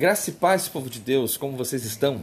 Graça e paz, povo de Deus, como vocês estão?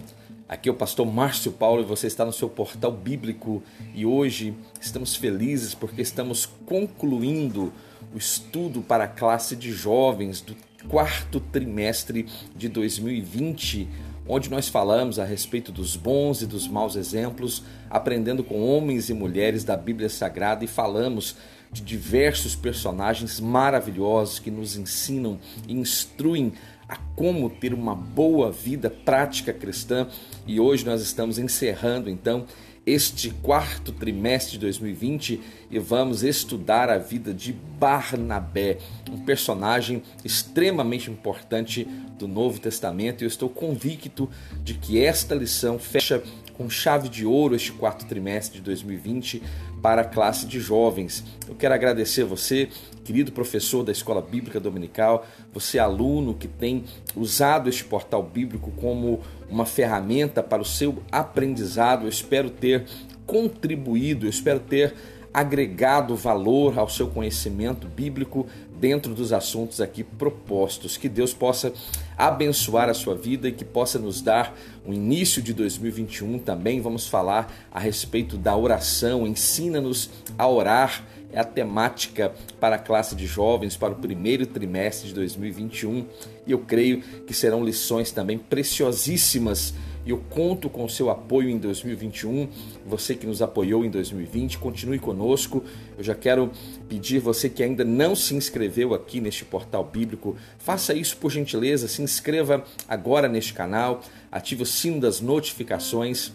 Aqui é o pastor Márcio Paulo e você está no seu portal bíblico e hoje estamos felizes porque estamos concluindo o estudo para a classe de jovens do quarto trimestre de 2020, onde nós falamos a respeito dos bons e dos maus exemplos, aprendendo com homens e mulheres da Bíblia Sagrada e falamos de diversos personagens maravilhosos que nos ensinam e instruem a como ter uma boa vida prática cristã. E hoje nós estamos encerrando então este quarto trimestre de 2020 e vamos estudar a vida de Barnabé, um personagem extremamente importante do Novo Testamento. E eu estou convicto de que esta lição fecha com chave de ouro este quarto trimestre de 2020 para a classe de jovens. Eu quero agradecer você, querido professor da Escola Bíblica Dominical, você aluno que tem usado este portal bíblico como uma ferramenta para o seu aprendizado. Eu espero ter contribuído, eu espero ter agregado valor ao seu conhecimento bíblico dentro dos assuntos aqui propostos. Que Deus possa abençoar a sua vida e que possa nos dar o início de 2021 também. Vamos falar a respeito da oração. Ensina-nos a orar. É a temática para a classe de jovens para o primeiro trimestre de 2021 e eu creio que serão lições também preciosíssimas e eu conto com o seu apoio em 2021. Você que nos apoiou em 2020, continue conosco. Eu já quero pedir você que ainda não se inscreveu aqui neste portal bíblico, faça isso por gentileza, se inscreva agora neste canal, ative o sino das notificações.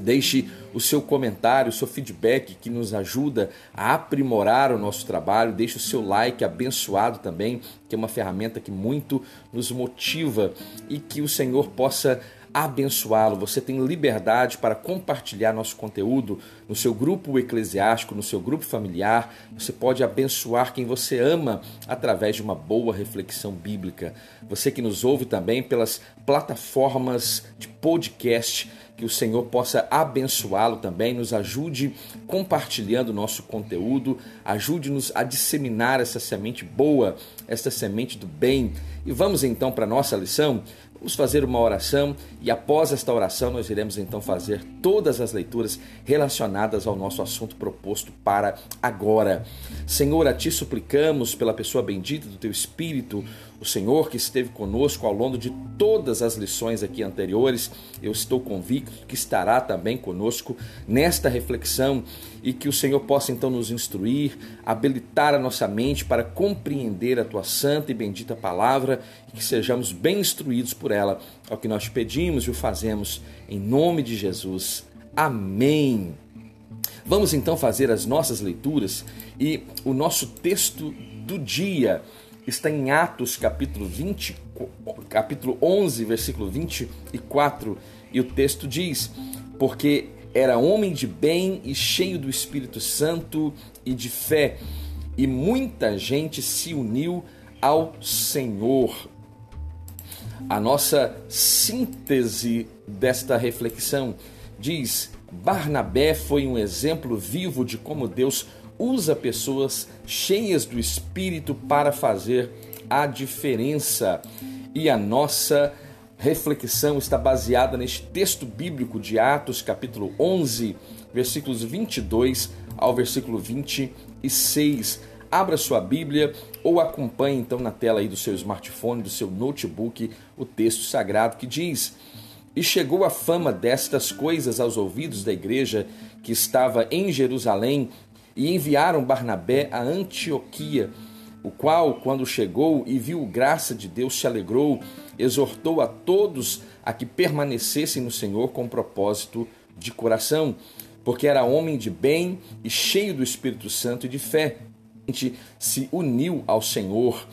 Deixe o seu comentário, o seu feedback que nos ajuda a aprimorar o nosso trabalho. Deixe o seu like abençoado também, que é uma ferramenta que muito nos motiva e que o Senhor possa abençoá-lo. Você tem liberdade para compartilhar nosso conteúdo no seu grupo eclesiástico, no seu grupo familiar. Você pode abençoar quem você ama através de uma boa reflexão bíblica. Você que nos ouve também pelas plataformas de podcast que o Senhor possa abençoá-lo também, nos ajude compartilhando nosso conteúdo, ajude-nos a disseminar essa semente boa, essa semente do bem. E vamos então para a nossa lição. Vamos fazer uma oração e após esta oração nós iremos então fazer todas as leituras relacionadas ao nosso assunto proposto para agora. Senhor, a ti suplicamos pela pessoa bendita do teu Espírito, o Senhor que esteve conosco ao longo de todas as lições aqui anteriores, eu estou convicto que estará também conosco nesta reflexão e que o Senhor possa então nos instruir, habilitar a nossa mente para compreender a tua santa e bendita palavra e que sejamos bem instruídos por ela. É o que nós pedimos e o fazemos em nome de Jesus. Amém. Vamos então fazer as nossas leituras e o nosso texto do dia está em Atos capítulo 20, capítulo 11, versículo 24, e o texto diz: "Porque era homem de bem e cheio do Espírito Santo e de fé, e muita gente se uniu ao Senhor." A nossa síntese desta reflexão diz: Barnabé foi um exemplo vivo de como Deus usa pessoas cheias do Espírito para fazer a diferença. E a nossa reflexão está baseada neste texto bíblico de Atos, capítulo 11, versículos 22 ao versículo 26. Abra sua Bíblia ou acompanhe então na tela aí do seu smartphone, do seu notebook, o texto sagrado que diz: E chegou a fama destas coisas aos ouvidos da igreja que estava em Jerusalém e enviaram Barnabé a Antioquia, o qual, quando chegou e viu graça de Deus, se alegrou, exortou a todos a que permanecessem no Senhor com propósito de coração, porque era homem de bem e cheio do Espírito Santo e de fé. Se uniu ao Senhor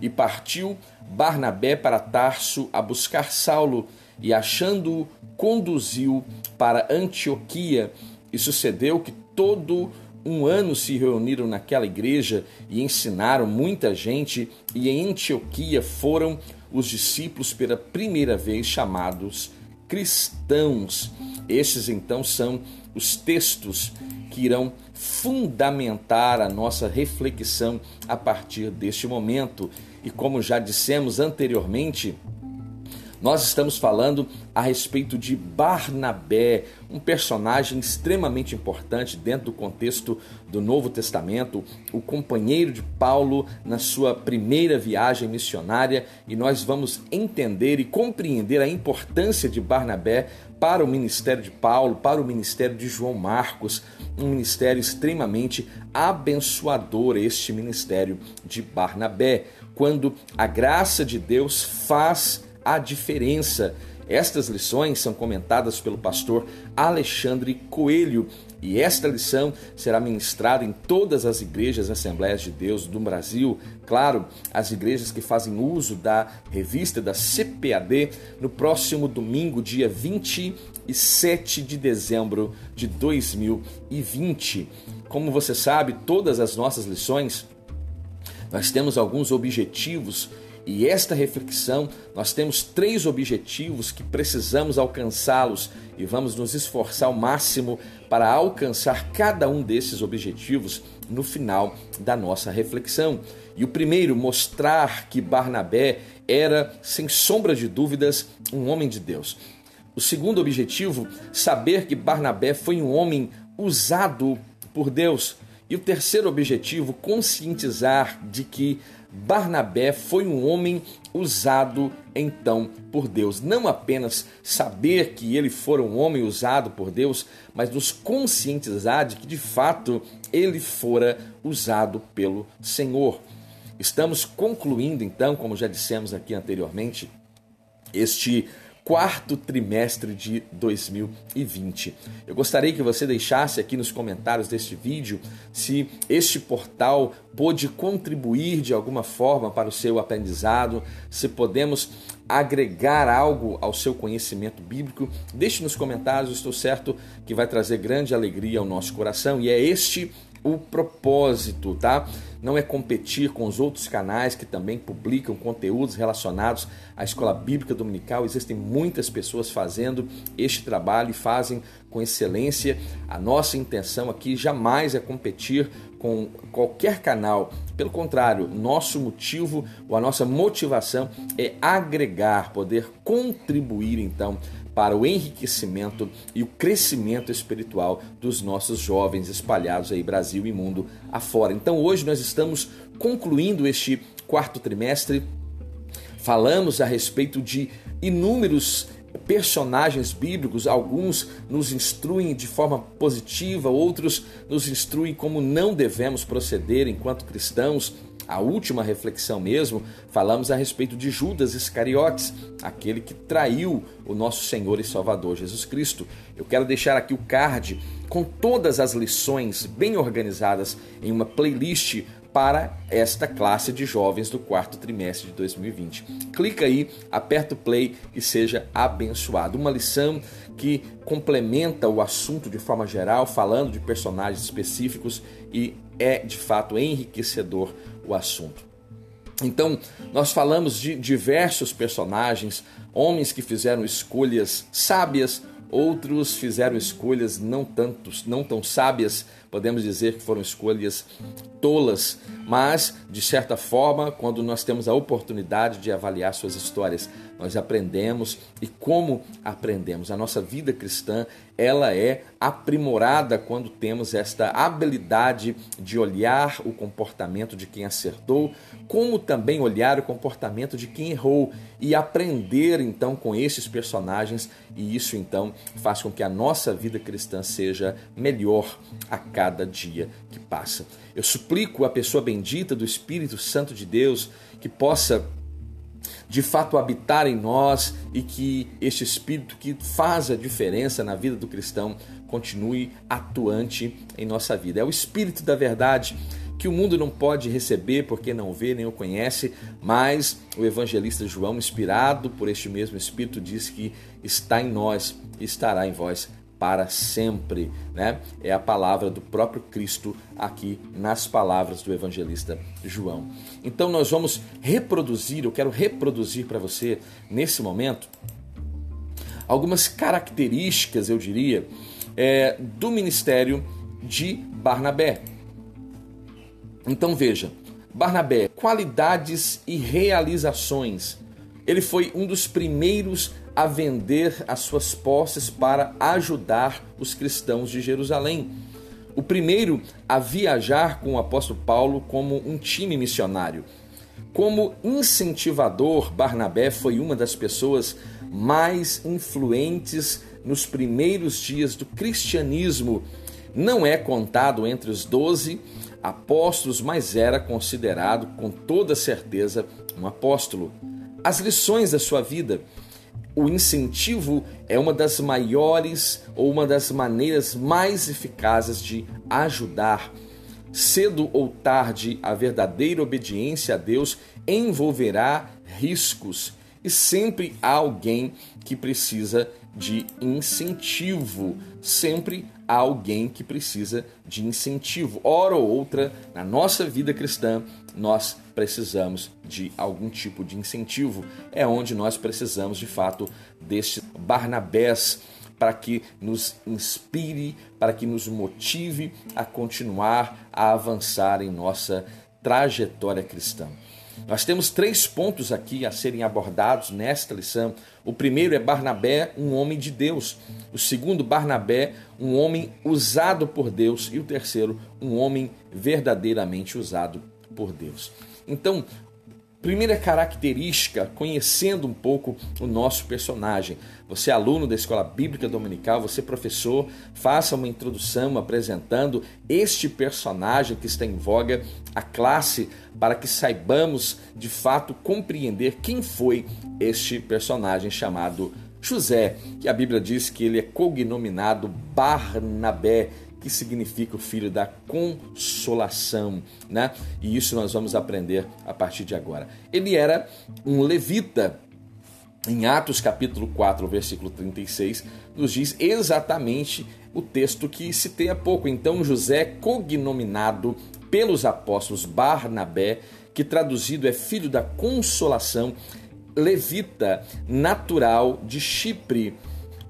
e partiu Barnabé para Tarso a buscar Saulo e, achando-o, conduziu para Antioquia. E sucedeu que todo um ano se reuniram naquela igreja e ensinaram muita gente, e em Antioquia foram os discípulos pela primeira vez chamados cristãos. Estes então são os textos que irão fundamentar a nossa reflexão a partir deste momento. E como já dissemos anteriormente, Nós estamos falando a respeito de Barnabé, um personagem extremamente importante dentro do contexto do Novo Testamento, o companheiro de Paulo na sua primeira viagem missionária, e nós vamos entender e compreender a importância de Barnabé para o ministério de Paulo, para o ministério de João Marcos, um ministério extremamente abençoador, este ministério de Barnabé, quando a graça de Deus faz a diferença. Estas lições são comentadas pelo pastor Alexandre Coelho e esta lição será ministrada em todas as igrejas Assembleias de Deus do Brasil, claro, as igrejas que fazem uso da revista da CPAD, no próximo domingo, dia 27 de dezembro de 2020. Como você sabe, todas as nossas lições nós temos alguns objetivos e esta reflexão, nós temos três objetivos que precisamos alcançá-los e vamos nos esforçar ao máximo para alcançar cada um desses objetivos no final da nossa reflexão. E o primeiro, mostrar que Barnabé era, sem sombra de dúvidas, um homem de Deus. O segundo objetivo, saber que Barnabé foi um homem usado por Deus. E o terceiro objetivo, conscientizar de que Barnabé foi um homem usado então por Deus. Não apenas saber que ele fora um homem usado por Deus, mas nos conscientizar de que de fato ele fora usado pelo Senhor. Estamos concluindo então, como já dissemos aqui anteriormente, este quarto trimestre de 2020. Eu gostaria que você deixasse aqui nos comentários deste vídeo se este portal pôde contribuir de alguma forma para o seu aprendizado, se podemos agregar algo ao seu conhecimento bíblico. Deixe nos comentários, estou certo que vai trazer grande alegria ao nosso coração e é este o propósito, tá? Não é competir com os outros canais que também publicam conteúdos relacionados à escola bíblica dominical. Existem muitas pessoas fazendo este trabalho e fazem com excelência. A nossa intenção aqui jamais é competir com qualquer canal. Pelo contrário, nosso motivo ou a nossa motivação é agregar, poder contribuir então para o enriquecimento e o crescimento espiritual dos nossos jovens espalhados aí Brasil e mundo afora. Então hoje nós estamos concluindo este quarto trimestre. Falamos a respeito de inúmeros personagens bíblicos, alguns nos instruem de forma positiva, outros nos instruem como não devemos proceder enquanto cristãos a última reflexão mesmo, falamos a respeito de Judas Iscariotes, aquele que traiu o nosso Senhor e Salvador Jesus Cristo. Eu quero deixar aqui o card com todas as lições bem organizadas em uma playlist para esta classe de jovens do quarto trimestre de 2020. Clica aí, aperta o play e seja abençoado. Uma lição que complementa o assunto de forma geral, falando de personagens específicos e é de fato enriquecedor o assunto. Então, nós falamos de diversos personagens, homens que fizeram escolhas sábias, outros fizeram escolhas não tantos, não tão sábias, podemos dizer que foram escolhas tolas, mas de certa forma, quando nós temos a oportunidade de avaliar suas histórias, nós aprendemos. E como aprendemos. A nossa vida cristã, ela é aprimorada quando temos esta habilidade de olhar o comportamento de quem acertou, como também olhar o comportamento de quem errou e aprender então com esses personagens, e isso então faz com que a nossa vida cristã seja melhor a cada dia que passa. Eu suplico a pessoa bendita do Espírito Santo de Deus que possa de fato habitar em nós e que este Espírito que faz a diferença na vida do cristão continue atuante em nossa vida. É o Espírito da verdade que o mundo não pode receber porque não vê nem o conhece, mas o evangelista João, inspirado por este mesmo Espírito, diz que está em nós e estará em vós para sempre, né? É a palavra do próprio Cristo aqui nas palavras do evangelista João. Então nós vamos reproduzir, eu quero reproduzir para você nesse momento algumas características, eu diria, é, do ministério de Barnabé. Então veja, Barnabé, qualidades e realizações. Ele foi um dos primeiros a vender as suas posses para ajudar os cristãos de Jerusalém. O primeiro a viajar com o apóstolo Paulo como um time missionário. Como incentivador, Barnabé foi uma das pessoas mais influentes nos primeiros dias do cristianismo. Não é contado entre os doze apóstolos, mas era considerado com toda certeza um apóstolo. As lições da sua vida. O incentivo é uma das maiores ou uma das maneiras mais eficazes de ajudar. Cedo ou tarde, a verdadeira obediência a Deus envolverá riscos e sempre há alguém que precisa de incentivo. Sempre há alguém que precisa de incentivo. Hora ou outra, na nossa vida cristã, nós precisamos de algum tipo de incentivo. É onde nós precisamos, de fato, deste Barnabés para que nos inspire, para que nos motive a continuar a avançar em nossa trajetória cristã. Nós temos três pontos aqui a serem abordados nesta lição. O primeiro é Barnabé, um homem de Deus. O segundo, Barnabé, um homem usado por Deus. E o terceiro, um homem verdadeiramente usado por Deus. Então, Primeira característica, conhecendo um pouco o nosso personagem. Você é aluno da Escola Bíblica Dominical, você é professor, faça uma introdução apresentando este personagem que está em voga à classe para que saibamos de fato compreender quem foi este personagem chamado José, que a Bíblia diz que ele é cognominado Barnabé, que significa o filho da consolação, né? E isso nós vamos aprender a partir de agora. Ele era um levita. Em Atos capítulo 4, versículo 36, nos diz exatamente o texto que citei há pouco. Então José, cognominado pelos apóstolos Barnabé, que traduzido é filho da consolação, levita natural de Chipre,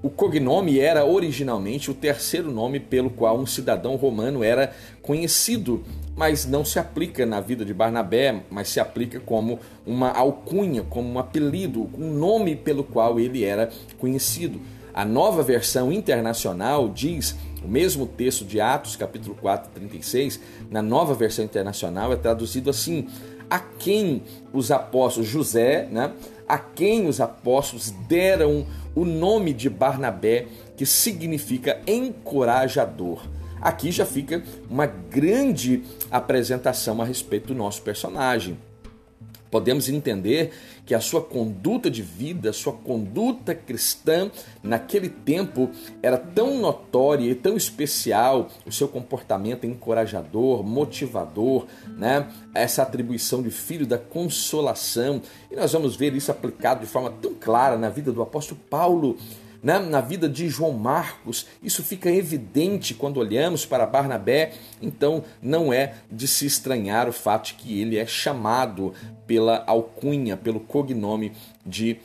o cognome era originalmente o terceiro nome pelo qual um cidadão romano era conhecido, mas não se aplica na vida de Barnabé, mas se aplica como uma alcunha, como um apelido, um nome pelo qual ele era conhecido. A nova versão internacional diz, o mesmo texto de Atos, capítulo 4, 36, na nova versão internacional é traduzido assim: a quem os apóstolos José, né, a quem os apóstolos deram o nome de Barnabé, que significa encorajador. Aqui já fica uma grande apresentação a respeito do nosso personagem. Podemos entender que a sua conduta de vida, a sua conduta cristã naquele tempo era tão notória e tão especial, o seu comportamento encorajador, motivador, né? Essa atribuição de filho da consolação. E nós vamos ver isso aplicado de forma tão clara na vida do apóstolo Paulo né? na vida de João Marcos. Isso fica evidente quando olhamos para Barnabé, então não é de se estranhar o fato de que ele é chamado pela alcunha, pelo cognome de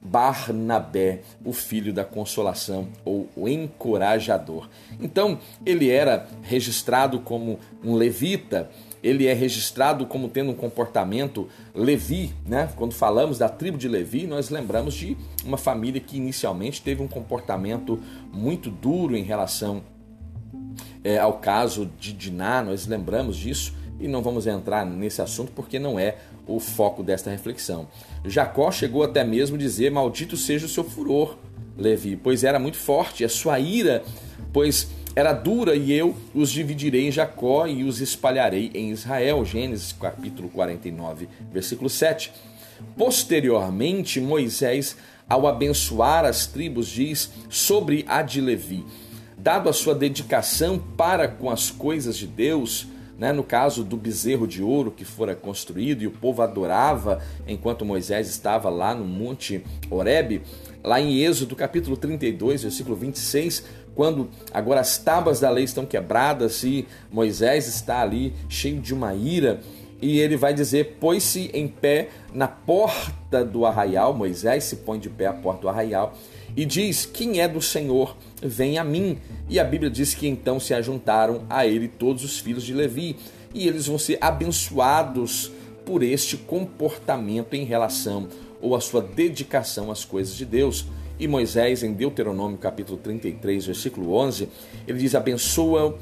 Barnabé, o filho da consolação ou o encorajador. Então, ele era registrado como um levita, ele é registrado como tendo um comportamento Levi, né? Quando falamos da tribo de Levi, nós lembramos de uma família que inicialmente teve um comportamento muito duro em relação é, ao caso de Diná, nós lembramos disso e não vamos entrar nesse assunto porque não é o foco desta reflexão. Jacó chegou até mesmo a dizer: Maldito seja o seu furor, Levi, pois era muito forte, a sua ira, pois era dura, e eu os dividirei em Jacó e os espalharei em Israel. Gênesis capítulo 49, versículo 7. Posteriormente, Moisés, ao abençoar as tribos, diz sobre a de Levi: Dado a sua dedicação para com as coisas de Deus, né, no caso do bezerro de ouro que fora construído e o povo adorava enquanto Moisés estava lá no Monte Horebe, lá em Êxodo capítulo 32, versículo 26, quando agora as tábuas da lei estão quebradas e Moisés está ali cheio de uma ira, e ele vai dizer: pôs-se em pé na porta do arraial. Moisés se põe de pé à porta do arraial e diz: Quem é do Senhor, vem a mim. E a Bíblia diz que então se ajuntaram a ele todos os filhos de Levi, e eles vão ser abençoados por este comportamento em relação ou a sua dedicação às coisas de Deus. E Moisés, em Deuteronômio capítulo 33, versículo 11, ele diz: Abençoa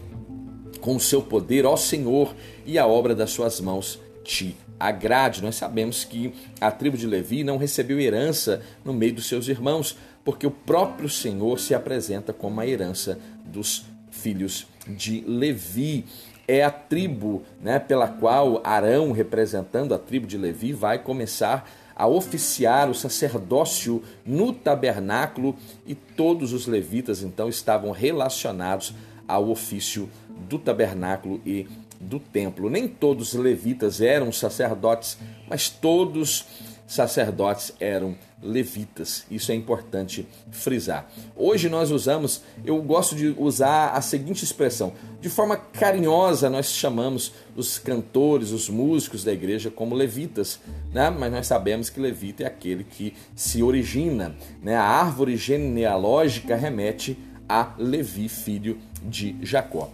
com o seu poder, ó Senhor, e a obra das suas mãos te agrade. Nós sabemos que a tribo de Levi não recebeu herança no meio dos seus irmãos, porque o próprio Senhor se apresenta como a herança dos filhos de Levi. É a tribo né, pela qual Arão, representando a tribo de Levi, vai começar a oficiar o sacerdócio no tabernáculo e todos os levitas então estavam relacionados ao ofício do tabernáculo e do templo. Nem todos os levitas eram sacerdotes, mas todos sacerdotes eram levitas. Isso é importante frisar. Hoje nós usamos, eu gosto de usar a seguinte expressão: de forma carinhosa, nós chamamos os cantores, os músicos da igreja como levitas, né? mas nós sabemos que levita é aquele que se origina. Né? A árvore genealógica remete a Levi, filho de Jacó.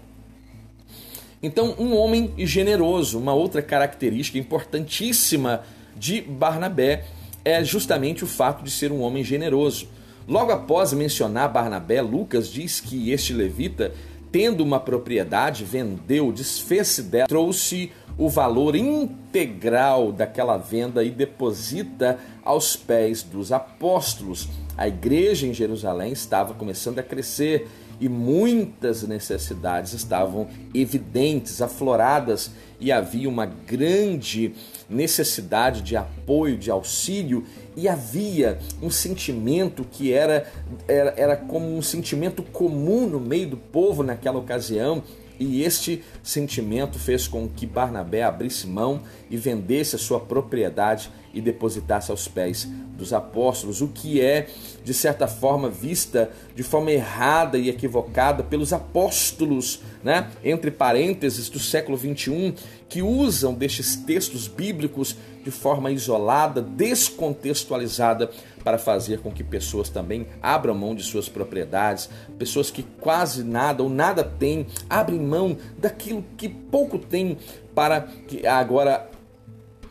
Então, um homem generoso, uma outra característica importantíssima de Barnabé é justamente o fato de ser um homem generoso. Logo após mencionar Barnabé, Lucas diz que este levita, tendo uma propriedade, vendeu, desfez-se dela, trouxe o valor integral daquela venda e deposita aos pés dos apóstolos. A igreja em Jerusalém estava começando a crescer e muitas necessidades estavam evidentes, afloradas, e havia uma grande necessidade de apoio, de auxílio, e havia um sentimento que era, era, era como um sentimento comum no meio do povo naquela ocasião, e este sentimento fez com que Barnabé abrisse mão e vendesse a sua propriedade e depositasse aos pés dos apóstolos, o que é, de certa forma, vista de forma errada e equivocada pelos apóstolos, né? entre parênteses, do século 21, que usam destes textos bíblicos de forma isolada, descontextualizada, para fazer com que pessoas também abram mão de suas propriedades, pessoas que quase nada ou nada têm, abrem mão daquilo que pouco têm para que agora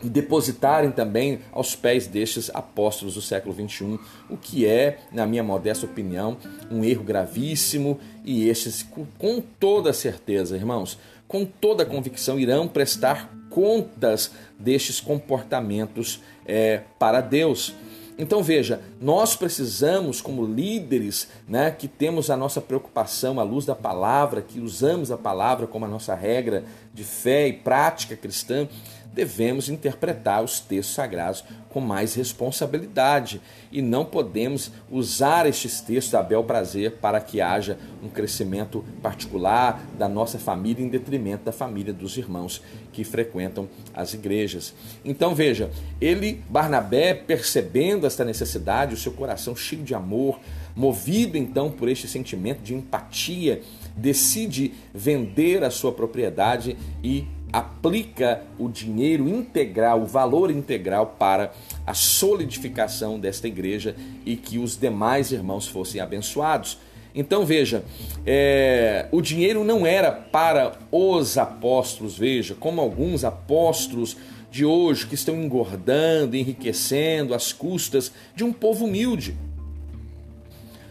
depositarem também aos pés destes apóstolos do século 21, o que é, na minha modesta opinião, um erro gravíssimo e estes, com toda certeza, irmãos, com toda convicção, irão prestar contas destes comportamentos é, para Deus. Então veja, nós precisamos, como líderes, né, que temos a nossa preocupação à luz da palavra, que usamos a palavra como a nossa regra de fé e prática cristã, devemos interpretar os textos sagrados com mais responsabilidade e não podemos usar estes textos a bel prazer para que haja um crescimento particular da nossa família em detrimento da família dos irmãos que frequentam as igrejas. Então veja, ele, Barnabé, percebendo esta necessidade, o seu coração cheio de amor, movido então por este sentimento de empatia, decide vender a sua propriedade e aplica o dinheiro integral, o valor integral para a solidificação desta igreja e que os demais irmãos fossem abençoados. Então veja, é, o dinheiro não era para os apóstolos, veja, como alguns apóstolos de hoje que estão engordando, enriquecendo às custas de um povo humilde.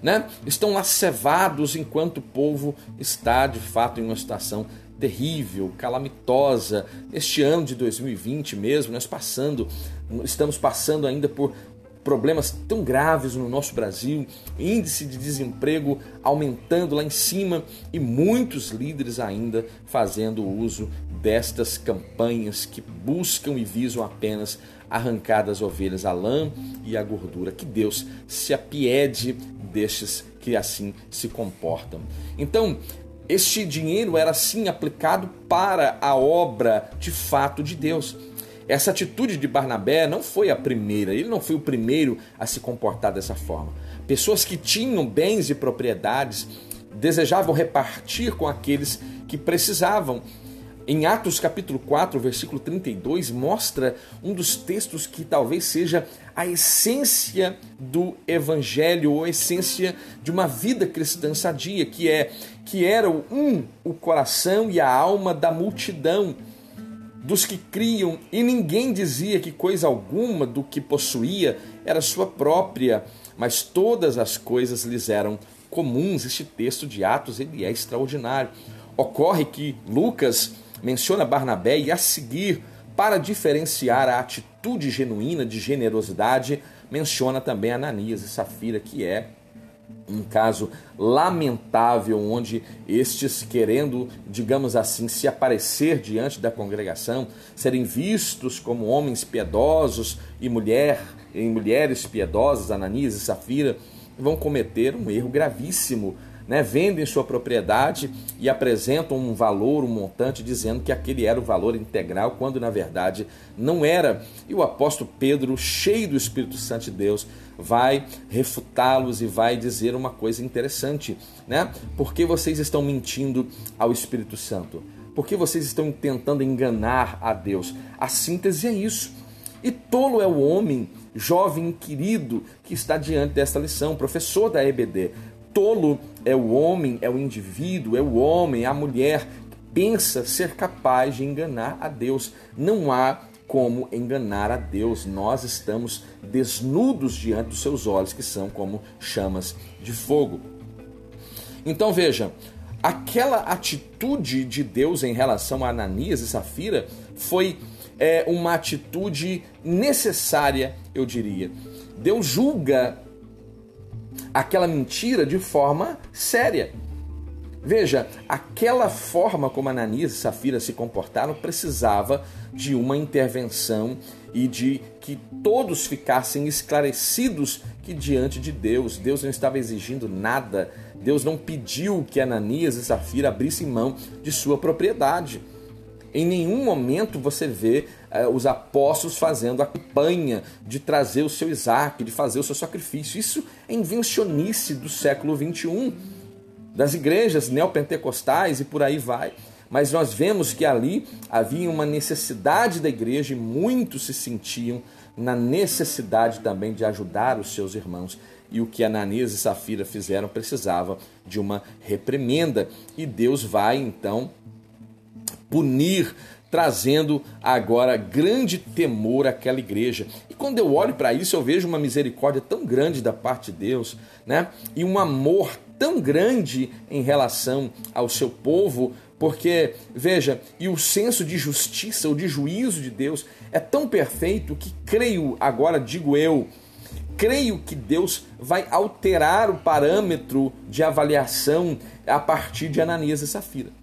Né? Estão lacevados enquanto o povo está de fato em uma situação terrível, calamitosa. Este ano de 2020 mesmo, nós passando, estamos passando ainda por problemas tão graves no nosso Brasil, índice de desemprego aumentando lá em cima e muitos líderes ainda fazendo uso destas campanhas que buscam e visam apenas arrancar das ovelhas a lã e a gordura. Que Deus se apiede destes que assim se comportam. Então, este dinheiro era sim aplicado para a obra de fato de Deus. Essa atitude de Barnabé não foi a primeira, ele não foi o primeiro a se comportar dessa forma. Pessoas que tinham bens e propriedades desejavam repartir com aqueles que precisavam em Atos capítulo 4, versículo 32, mostra um dos textos que talvez seja a essência do evangelho ou a essência de uma vida cristã sadia, que é que era um o coração e a alma da multidão. dos que criam, e ninguém dizia que coisa alguma do que possuía era sua própria, mas todas as coisas lhes eram comuns. Este texto de Atos ele é extraordinário. Ocorre que Lucas menciona Barnabé e a seguir, para diferenciar a atitude genuína de generosidade, menciona também Ananias e Safira, que é um caso lamentável onde estes querendo, digamos assim, se aparecer diante da congregação, serem vistos como homens piedosos e mulher, e mulheres piedosas, Ananias e Safira, vão cometer um erro gravíssimo né, vendem sua propriedade e apresentam um valor, um montante, dizendo que aquele era o valor integral, quando na verdade não era. E o apóstolo Pedro, cheio do Espírito Santo de Deus, vai refutá-los e vai dizer uma coisa interessante, né? Por que vocês estão mentindo ao Espírito Santo? Por que vocês estão tentando enganar a Deus? A síntese é isso. E tolo é o homem, jovem querido, que está diante desta lição, professor da EBD. Tolo é o homem, é o indivíduo, é o homem, a mulher que pensa ser capaz de enganar a Deus. Não há como enganar a Deus. Nós estamos desnudos diante dos seus olhos, que são como chamas de fogo. Então veja, aquela atitude de Deus em relação a Ananias e Safira foi é, uma atitude necessária, eu diria. Deus julga aquela mentira de forma séria. Veja, aquela forma como Ananias e Safira se comportaram precisava de uma intervenção e de que todos ficassem esclarecidos que diante de Deus, Deus não estava exigindo nada, Deus não pediu que Ananias e Safira abrissem mão de sua propriedade. Em nenhum momento você vê uh, os apóstolos fazendo a campanha de trazer o seu Isaac, de fazer o seu sacrifício. Isso é invencionice do século 21, das igrejas neopentecostais e por aí vai. Mas nós vemos que ali havia uma necessidade da igreja e muitos se sentiam na necessidade também de ajudar os seus irmãos. E o que Ananias e Safira fizeram precisava de uma reprimenda. E Deus vai então punir, trazendo agora grande temor àquela igreja. E quando eu olho para isso, eu vejo uma misericórdia tão grande da parte de Deus, né? E um amor tão grande em relação ao seu povo, porque, veja, e o senso de justiça, ou de juízo de Deus é tão perfeito que creio, agora digo eu, creio que Deus vai alterar o parâmetro de avaliação a partir de Ananias e Safira.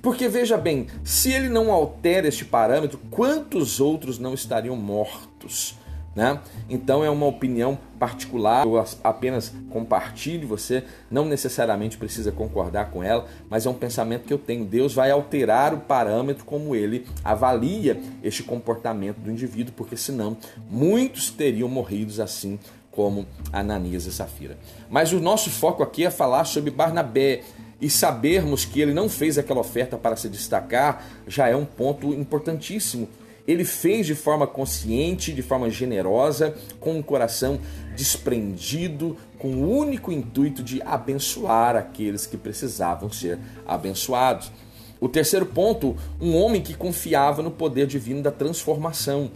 Porque veja bem, se ele não altera este parâmetro, quantos outros não estariam mortos? Né? Então é uma opinião particular, eu apenas compartilho, você não necessariamente precisa concordar com ela, mas é um pensamento que eu tenho. Deus vai alterar o parâmetro como ele avalia este comportamento do indivíduo, porque senão muitos teriam morrido assim como Ananias e Safira. Mas o nosso foco aqui é falar sobre Barnabé, e sabermos que ele não fez aquela oferta para se destacar já é um ponto importantíssimo. Ele fez de forma consciente, de forma generosa, com um coração desprendido, com o único intuito de abençoar aqueles que precisavam ser abençoados. O terceiro ponto, um homem que confiava no poder divino da transformação.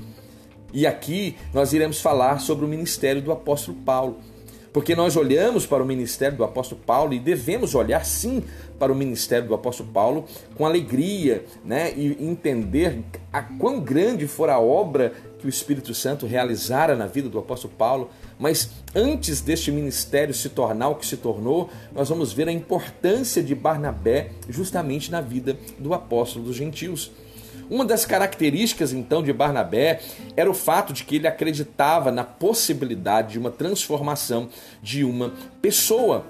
E aqui nós iremos falar sobre o ministério do apóstolo Paulo. Porque nós olhamos para o ministério do apóstolo Paulo e devemos olhar sim para o ministério do apóstolo Paulo com alegria, né? E entender a quão grande for a obra que o Espírito Santo realizara na vida do apóstolo Paulo. Mas antes deste ministério se tornar o que se tornou, nós vamos ver a importância de Barnabé justamente na vida do apóstolo dos gentios. Uma das características então de Barnabé era o fato de que ele acreditava na possibilidade de uma transformação de uma pessoa.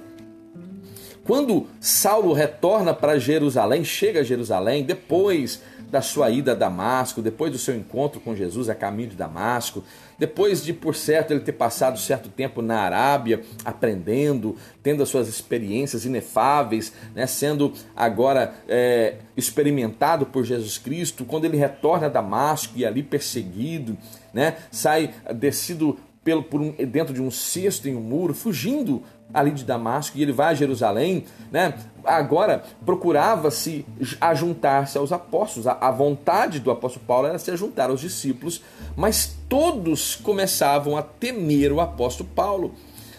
Quando Saulo retorna para Jerusalém, chega a Jerusalém, depois da sua ida a Damasco, depois do seu encontro com Jesus a caminho de Damasco, depois de, por certo, ele ter passado certo tempo na Arábia, aprendendo, tendo as suas experiências inefáveis, né, sendo agora é, experimentado por Jesus Cristo, quando ele retorna a Damasco e ali perseguido, né, sai descido pelo, por um, dentro de um cesto em um muro, fugindo ali de Damasco, e ele vai a Jerusalém, né? Agora procurava-se ajuntar-se aos apóstolos. A, vontade do apóstolo Paulo era se ajuntar aos discípulos, mas todos começavam a temer o apóstolo Paulo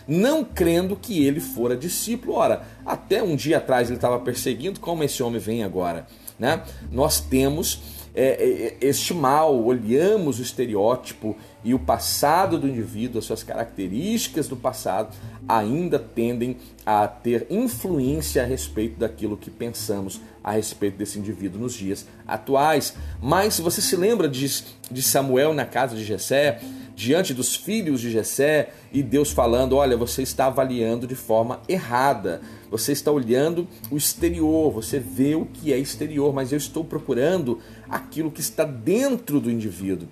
não crendo que ele fora discípulo. Ora, até um dia atrás ele estava perseguindo, como esse homem vem agora? Né? Nós temos é, é, este mal, olhamos o estereótipo e o passado do indivíduo, as suas características do passado, ainda tendem a ter influência a respeito daquilo que pensamos a respeito desse indivíduo nos dias atuais. Mas se você se lembra de, de Samuel na casa de Jessé, diante dos filhos de Jessé, e Deus falando: olha, você está avaliando de forma errada. Você está olhando o exterior, você vê o que é exterior, mas eu estou procurando aquilo que está dentro do indivíduo.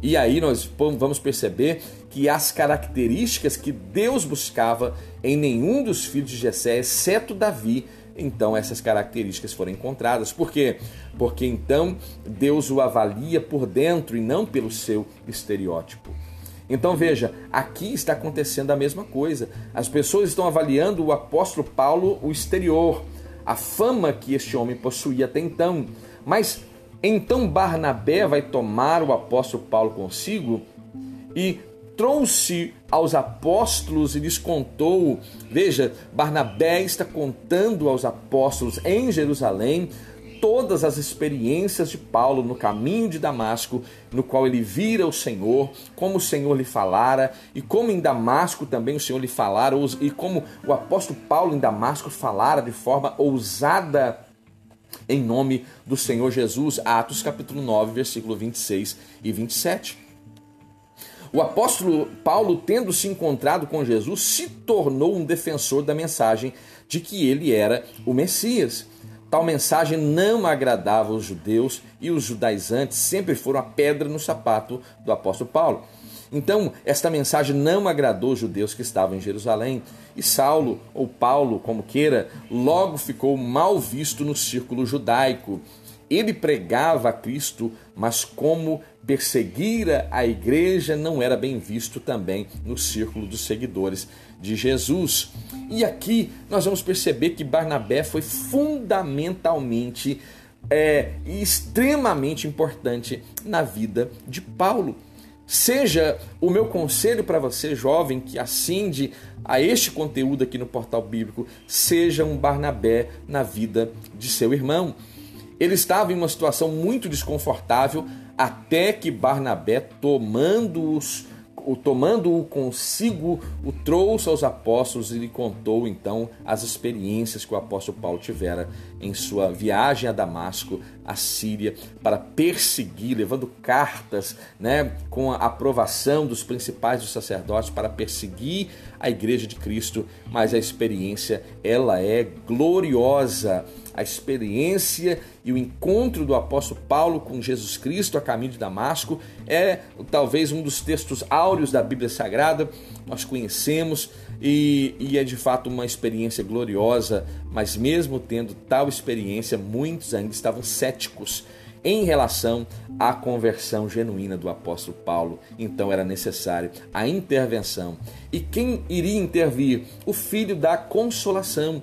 E aí nós vamos perceber que as características que Deus buscava em nenhum dos filhos de Jessé, exceto Davi, então essas características foram encontradas. Por quê? Porque então Deus o avalia por dentro e não pelo seu estereótipo. Então veja, aqui está acontecendo a mesma coisa. As pessoas estão avaliando o apóstolo Paulo o exterior, a fama que este homem possuía até então. Mas então Barnabé vai tomar o apóstolo Paulo consigo e trouxe aos apóstolos e lhes contou. Veja, Barnabé está contando aos apóstolos em Jerusalém todas as experiências de Paulo no caminho de Damasco, no qual ele vira o Senhor, como o Senhor lhe falara, e como em Damasco também o Senhor lhe falara, e como o apóstolo Paulo em Damasco falara de forma ousada em nome do Senhor Jesus. Atos capítulo 9, versículo 26 e 27. O apóstolo Paulo, tendo se encontrado com Jesus, se tornou um defensor da mensagem de que ele era o Messias. Tal mensagem não agradava os judeus e os judaizantes sempre foram a pedra no sapato do apóstolo Paulo. Então, esta mensagem não agradou os judeus que estavam em Jerusalém, e Saulo, ou Paulo, como queira, logo ficou mal visto no círculo judaico. Ele pregava a Cristo, mas como perseguira a igreja não era bem visto também no círculo dos seguidores de Jesus. E aqui nós vamos perceber que Barnabé foi fundamentalmente é, extremamente importante na vida de Paulo. Seja o meu conselho para você, jovem, que ascende a este conteúdo aqui no Portal Bíblico, seja um Barnabé na vida de seu irmão. Ele estava em uma situação muito desconfortável até que Barnabé, tomando-os o tomando-o consigo, o trouxe aos apóstolos e lhe contou então as experiências que o apóstolo Paulo tivera em sua viagem a Damasco, a Síria, para perseguir, levando cartas, né, com a aprovação dos principais dos sacerdotes para perseguir a igreja de Cristo, mas a experiência ela é gloriosa a experiência e o encontro do apóstolo Paulo com Jesus Cristo a caminho de Damasco é talvez um dos textos áureos da Bíblia Sagrada, nós conhecemos e, e, é de fato uma experiência gloriosa, mas mesmo tendo tal experiência, muitos ainda estavam céticos em relação à conversão genuína do apóstolo Paulo. Então era necessário a intervenção. E quem iria intervir? O filho da consolação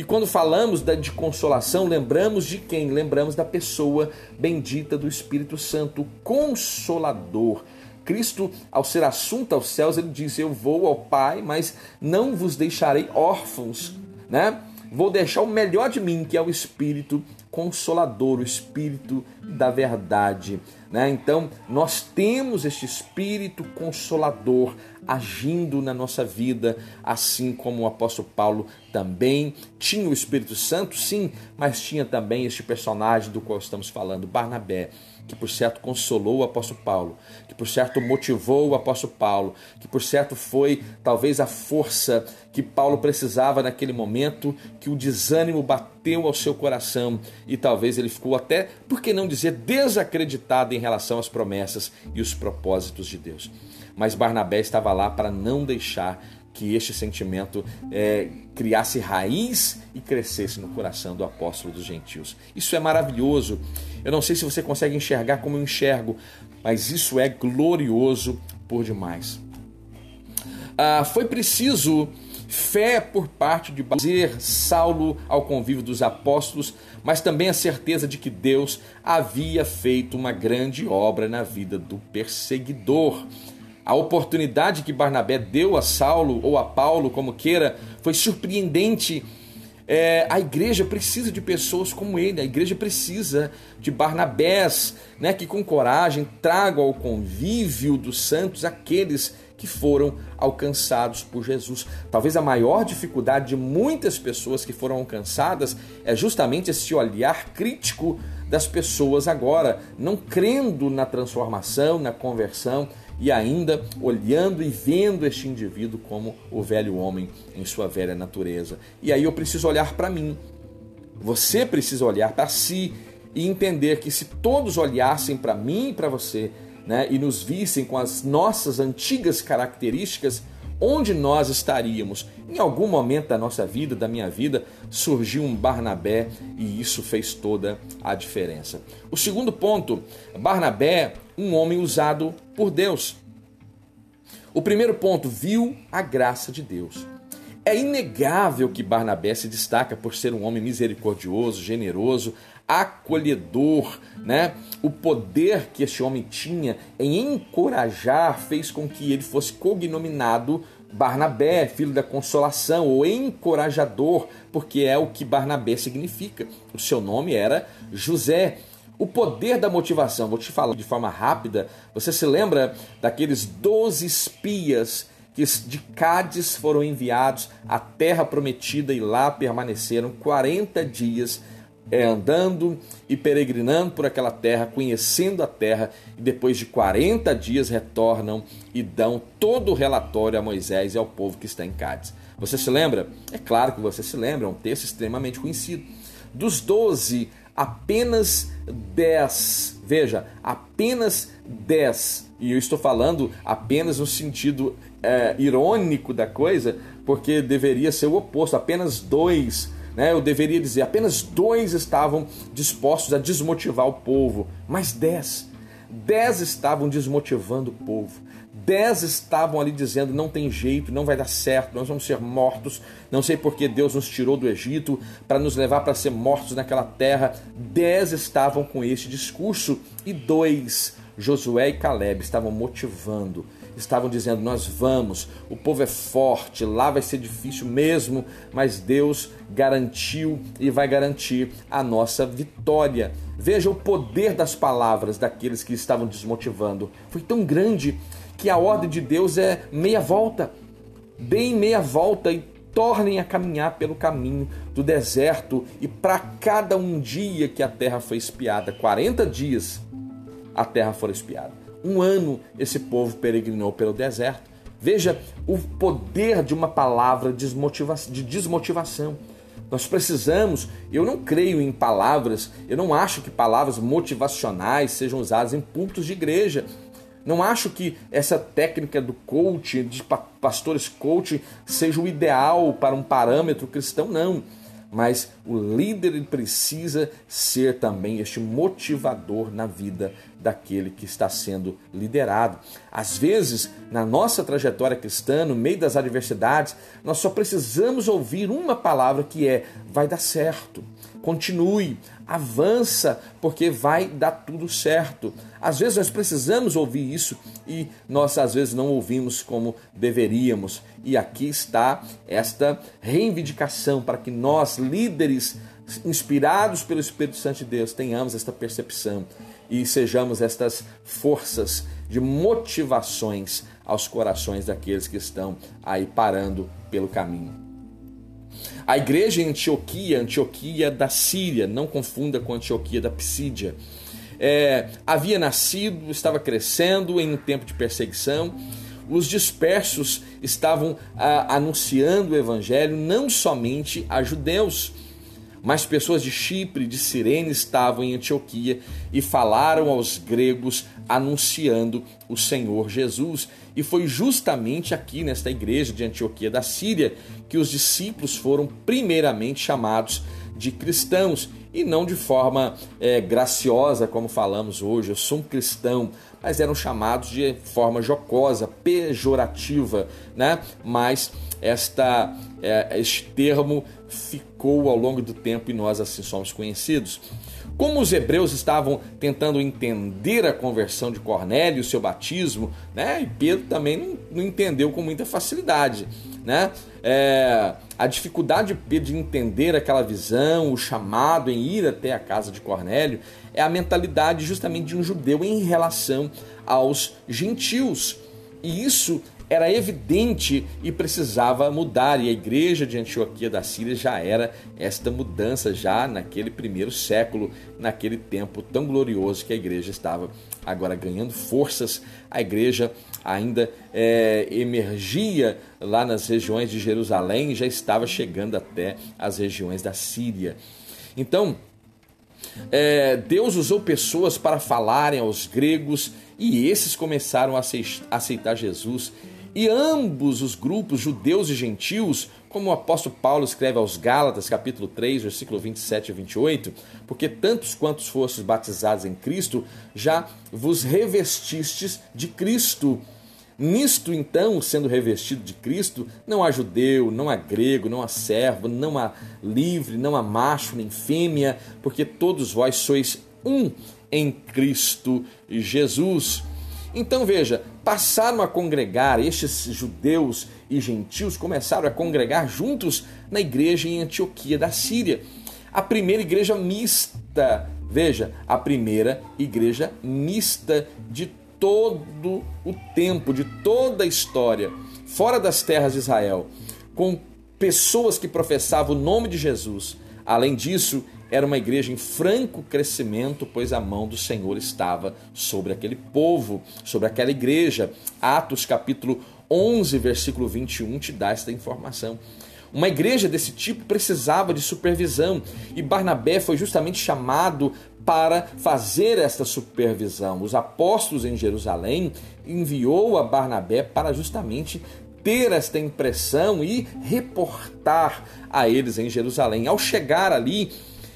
e quando falamos de consolação, lembramos de quem? Lembramos da pessoa bendita do Espírito Santo, consolador. Cristo, ao ser assunto aos céus, ele diz: Eu vou ao Pai, mas não vos deixarei órfãos, né? Vou deixar o melhor de mim, que é o Espírito Consolador, o Espírito da verdade. Né? Então, nós temos este Espírito Consolador agindo na nossa vida, assim como o apóstolo Paulo também tinha o Espírito Santo, sim, mas tinha também este personagem do qual estamos falando, Barnabé, que por certo consolou o apóstolo Paulo, que por certo motivou o apóstolo Paulo, que por certo foi talvez a força que Paulo precisava naquele momento, que o desânimo bateu ao seu coração e talvez ele ficou até, por que não dizer, desacreditado em relação às promessas e os propósitos de Deus mas Barnabé estava lá para não deixar que este sentimento é, criasse raiz e crescesse no coração do apóstolo dos gentios. Isso é maravilhoso. Eu não sei se você consegue enxergar como eu enxergo, mas isso é glorioso por demais. ah, foi preciso fé por parte de trazer Saulo ao convívio dos apóstolos, mas também a certeza de que Deus havia feito uma grande obra na vida do perseguidor. A oportunidade que Barnabé deu a Saulo ou a Paulo, como queira, foi surpreendente. É, a igreja precisa de pessoas como ele, a igreja precisa de Barnabés, né, que com coragem tragam ao convívio dos santos aqueles que foram alcançados por Jesus. Talvez a maior dificuldade de muitas pessoas que foram alcançadas é justamente esse olhar crítico das pessoas agora, não crendo na transformação, na conversão e ainda olhando e vendo este indivíduo como o velho homem em sua velha natureza. E aí eu preciso olhar para mim. Você precisa olhar para si e entender que se todos olhassem para mim e para você, né, e nos vissem com as nossas antigas características, onde nós estaríamos? Em algum momento da nossa vida, da minha vida, surgiu um Barnabé e isso fez toda a diferença. O segundo ponto, Barnabé, um homem usado por Deus. O primeiro ponto, viu a graça de Deus. É inegável que Barnabé se destaca por ser um homem misericordioso, generoso, acolhedor, né? O poder que esse homem tinha em encorajar fez com que ele fosse cognominado Barnabé, filho da consolação, ou encorajador, porque é o que Barnabé significa. O seu nome era José. O poder da motivação, vou te falar de forma rápida. Você se lembra daqueles 12 espias que de Cádiz foram enviados à terra prometida e lá permaneceram 40 dias é, andando e peregrinando por aquela terra, conhecendo a terra, e depois de 40 dias retornam e dão todo o relatório a Moisés e ao povo que está em Cádiz. Você se lembra? É claro que você se lembra, é um texto extremamente conhecido. Dos 12, apenas 10, veja, apenas 10, e eu estou falando apenas no sentido é, irônico da coisa, porque deveria ser o oposto, apenas dois né, eu deveria dizer, apenas dois estavam dispostos a desmotivar o povo, mas dez. Dez estavam desmotivando o povo. Dez estavam ali dizendo: não tem jeito, não vai dar certo, nós vamos ser mortos. Não sei porque Deus nos tirou do Egito para nos levar para ser mortos naquela terra. Dez estavam com este discurso e dois, Josué e Caleb, estavam motivando estavam dizendo: Nós vamos, o povo é forte, lá vai ser difícil mesmo, mas Deus garantiu e vai garantir a nossa vitória. Veja o poder das palavras daqueles que estavam desmotivando. Foi tão grande que a ordem de Deus é meia volta. Deem meia volta e tornem a caminhar pelo caminho do deserto e para cada um dia que a terra foi espiada, 40 dias a terra foi espiada. Um ano esse povo peregrinou pelo deserto. Veja o poder de uma palavra de desmotivação. Nós precisamos, eu não creio em palavras, eu não acho que palavras motivacionais sejam usadas em púlpitos de igreja. Não acho que essa técnica do coach, de pastores coach, seja o ideal para um parâmetro cristão, não mas o líder precisa ser também este motivador na vida daquele que está sendo liderado. Às vezes, na nossa trajetória cristã, no meio das adversidades, nós só precisamos ouvir uma palavra que é: vai dar certo. Continue, avança, porque vai dar tudo certo. Às vezes nós precisamos ouvir isso e nós às vezes não ouvimos como deveríamos. E aqui está esta reivindicação para que nós, líderes inspirados pelo Espírito Santo de Deus, tenhamos esta percepção e sejamos estas forças de motivações aos corações daqueles que estão aí parando pelo caminho. A igreja em Antioquia, Antioquia da Síria, não confunda com Antioquia da Psídia, é, havia nascido, estava crescendo em um tempo de perseguição. Os dispersos estavam a, anunciando o evangelho não somente a judeus, mas pessoas de Chipre, de Cirene estavam em Antioquia e falaram aos gregos anunciando o Senhor Jesus. E foi justamente aqui nesta igreja de Antioquia da Síria que os discípulos foram primeiramente chamados de cristãos e não de forma é, graciosa, como falamos hoje, eu sou um cristão, mas eram chamados de forma jocosa, pejorativa, né? Mas esta, é, este termo ficou ao longo do tempo e nós assim somos conhecidos. Como os hebreus estavam tentando entender a conversão de Cornélio o seu batismo, né? E Pedro também não, não entendeu com muita facilidade, né? É, a dificuldade de entender aquela visão, o chamado em ir até a casa de Cornélio, é a mentalidade justamente de um judeu em relação aos gentios. E isso era evidente e precisava mudar, e a igreja de Antioquia da Síria já era esta mudança, já naquele primeiro século, naquele tempo tão glorioso que a igreja estava agora ganhando forças. A igreja ainda é, emergia lá nas regiões de Jerusalém já estava chegando até as regiões da Síria. Então, é, Deus usou pessoas para falarem aos gregos e esses começaram a aceitar Jesus e ambos os grupos, judeus e gentios, como o apóstolo Paulo escreve aos Gálatas, capítulo 3, versículo 27 e 28, porque tantos quantos fostes batizados em Cristo, já vos revestistes de Cristo. Nisto, então, sendo revestido de Cristo, não há judeu, não há grego, não há servo, não há livre, não há macho nem fêmea, porque todos vós sois um em Cristo Jesus. Então veja, passaram a congregar, estes judeus e gentios começaram a congregar juntos na igreja em Antioquia da Síria. A primeira igreja mista, veja, a primeira igreja mista de todo o tempo, de toda a história, fora das terras de Israel, com pessoas que professavam o nome de Jesus. Além disso, era uma igreja em franco crescimento, pois a mão do Senhor estava sobre aquele povo, sobre aquela igreja. Atos capítulo 11, versículo 21 te dá esta informação. Uma igreja desse tipo precisava de supervisão e Barnabé foi justamente chamado para fazer esta supervisão. Os apóstolos em Jerusalém enviou a Barnabé para justamente ter esta impressão e reportar a eles em Jerusalém. Ao chegar ali,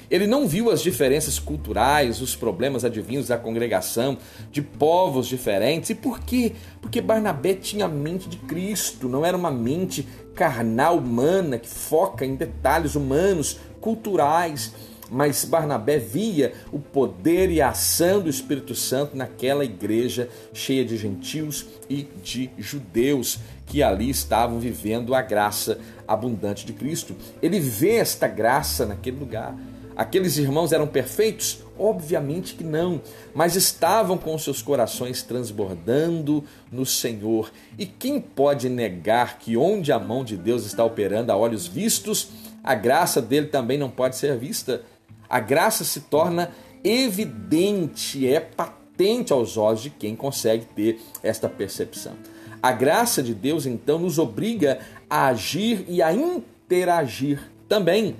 ele não viu as diferenças culturais, os problemas advindos da congregação, de povos diferentes. E por quê? Porque Barnabé tinha a mente de Cristo, não era uma mente carnal humana que foca em detalhes humanos, culturais. Mas Barnabé via o poder e a ação do Espírito Santo naquela igreja cheia de gentios e de judeus que ali estavam vivendo a graça abundante de Cristo. Ele vê esta graça naquele lugar. Aqueles irmãos eram perfeitos? Obviamente que não, mas estavam com seus corações transbordando no Senhor. E quem pode negar que onde a mão de Deus está operando a olhos vistos, a graça dele também não pode ser vista? A graça se torna evidente, é patente aos olhos de quem consegue ter esta percepção. A graça de Deus então nos obriga a agir e a interagir também.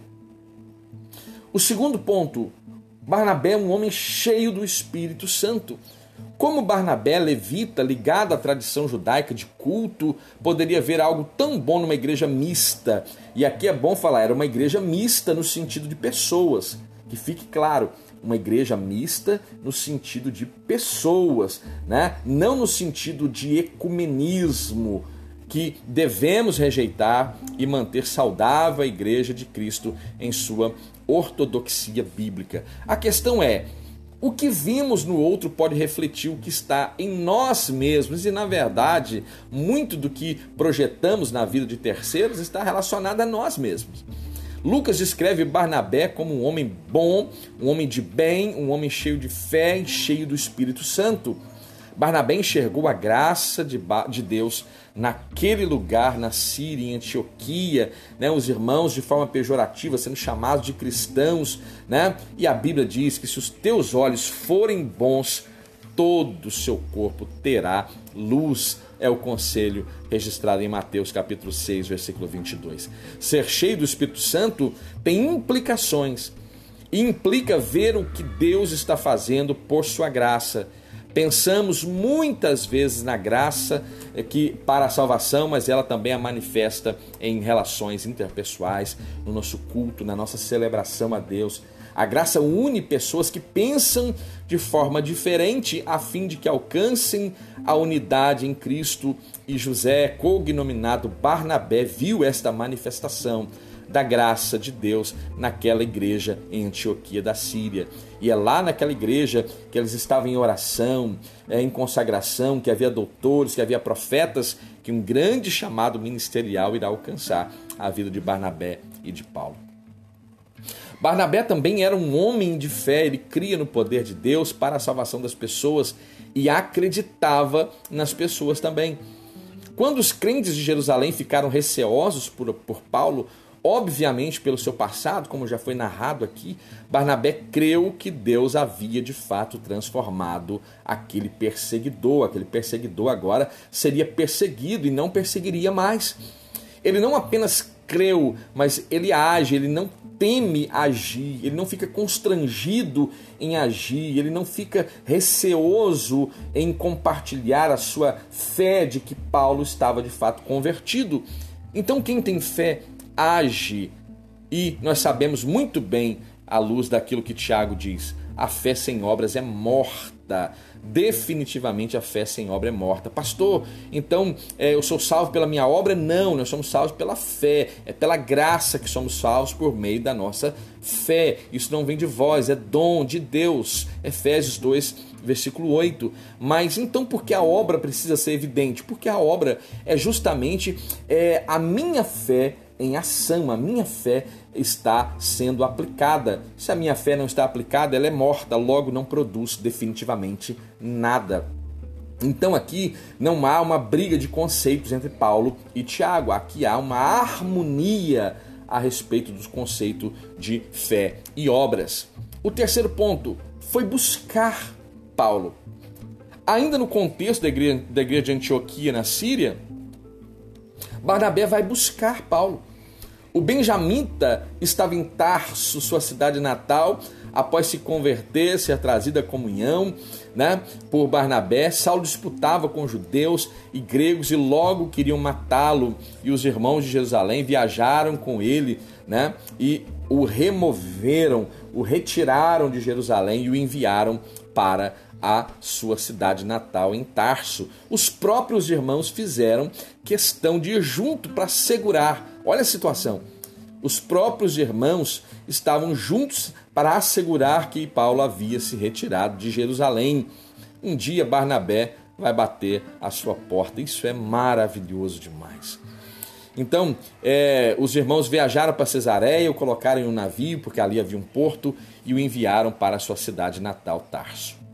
O segundo ponto, Barnabé é um homem cheio do Espírito Santo. Como Barnabé, levita, ligado à tradição judaica de culto, poderia ver algo tão bom numa igreja mista? E aqui é bom falar, era uma igreja mista no sentido de pessoas. Que fique claro, uma igreja mista no sentido de pessoas, né? não no sentido de ecumenismo, que devemos rejeitar e manter saudável a igreja de Cristo em sua ortodoxia bíblica. A questão é: o que vimos no outro pode refletir o que está em nós mesmos, e na verdade, muito do que projetamos na vida de terceiros está relacionado a nós mesmos. Lucas descreve Barnabé como um homem bom, um homem de bem, um homem cheio de fé e cheio do Espírito Santo. Barnabé enxergou a graça de, de Deus naquele lugar, na Síria, em Antioquia, né, os irmãos de forma pejorativa sendo chamados de cristãos, né? E a Bíblia diz que se os teus olhos forem bons, todo o seu corpo terá luz. É o conselho registrado em Mateus capítulo 6, versículo 22. Ser cheio do Espírito Santo tem implicações. Implica ver o que Deus está fazendo por sua graça Pensamos muitas vezes na graça eh, que para a salvação, mas ela também a manifesta em relações interpessoais, no nosso culto, na nossa celebração a Deus. A graça une pessoas que pensam de forma diferente a fim de que alcancem a unidade em Cristo. E José, cognominado Barnabé, viu esta manifestação da graça de Deus naquela igreja em Antioquia da Síria. E é lá naquela igreja que eles estavam em oração, é, em consagração, que havia doutores, que havia profetas, que um grande chamado ministerial irá alcançar a vida de Barnabé e de Paulo. Barnabé também era um homem de fé, ele cria no poder de Deus para a salvação das pessoas e acreditava nas pessoas também. Quando os crentes de Jerusalém ficaram receosos por, por Paulo, obviamente pelo seu passado, como já foi narrado aqui, Barnabé creu que Deus havia de fato transformado aquele perseguidor. Aquele perseguidor agora seria perseguido e não perseguiria mais. Ele não apenas creu, mas ele age, ele não teme agir, ele não fica constrangido em agir, ele não fica receoso em compartilhar a sua fé de que Paulo estava de fato convertido. Então, quem tem fé age. E nós sabemos muito bem, à luz daquilo que Tiago diz, a fé sem obras é morta. Definitivamente a fé sem obra é morta. Pastor, então é, eu sou salvo pela minha obra? Não, nós somos salvos pela fé. É pela graça que somos salvos por meio da nossa fé. Isso não vem de vós, é dom de Deus. Efésios 2, versículo 8. Mas então por que a obra precisa ser evidente? Porque a obra é justamente é, a minha fé em ação, a minha fé está sendo aplicada. Se a minha fé não está aplicada, ela é morta, logo não produz definitivamente nada. Então aqui não há uma briga de conceitos entre Paulo e Tiago, aqui há uma harmonia a respeito dos conceitos de fé e obras. O terceiro ponto foi buscar Paulo. Ainda no contexto da igreja, da igreja de Antioquia na Síria, Barnabé vai buscar Paulo. O benjamita estava em Tarso, sua cidade natal, após se converter, ser trazido à comunhão né, por Barnabé. Saulo disputava com judeus e gregos e logo queriam matá-lo. E os irmãos de Jerusalém viajaram com ele né, e o removeram, o retiraram de Jerusalém e o enviaram para a sua cidade natal em Tarso. Os próprios irmãos fizeram questão de ir junto para segurar. Olha a situação. Os próprios irmãos estavam juntos para assegurar que Paulo havia se retirado de Jerusalém. Um dia Barnabé vai bater a sua porta. Isso é maravilhoso demais. Então, é, os irmãos viajaram para Cesareia, o colocaram em um navio, porque ali havia um porto, e o enviaram para a sua cidade natal, Tarso.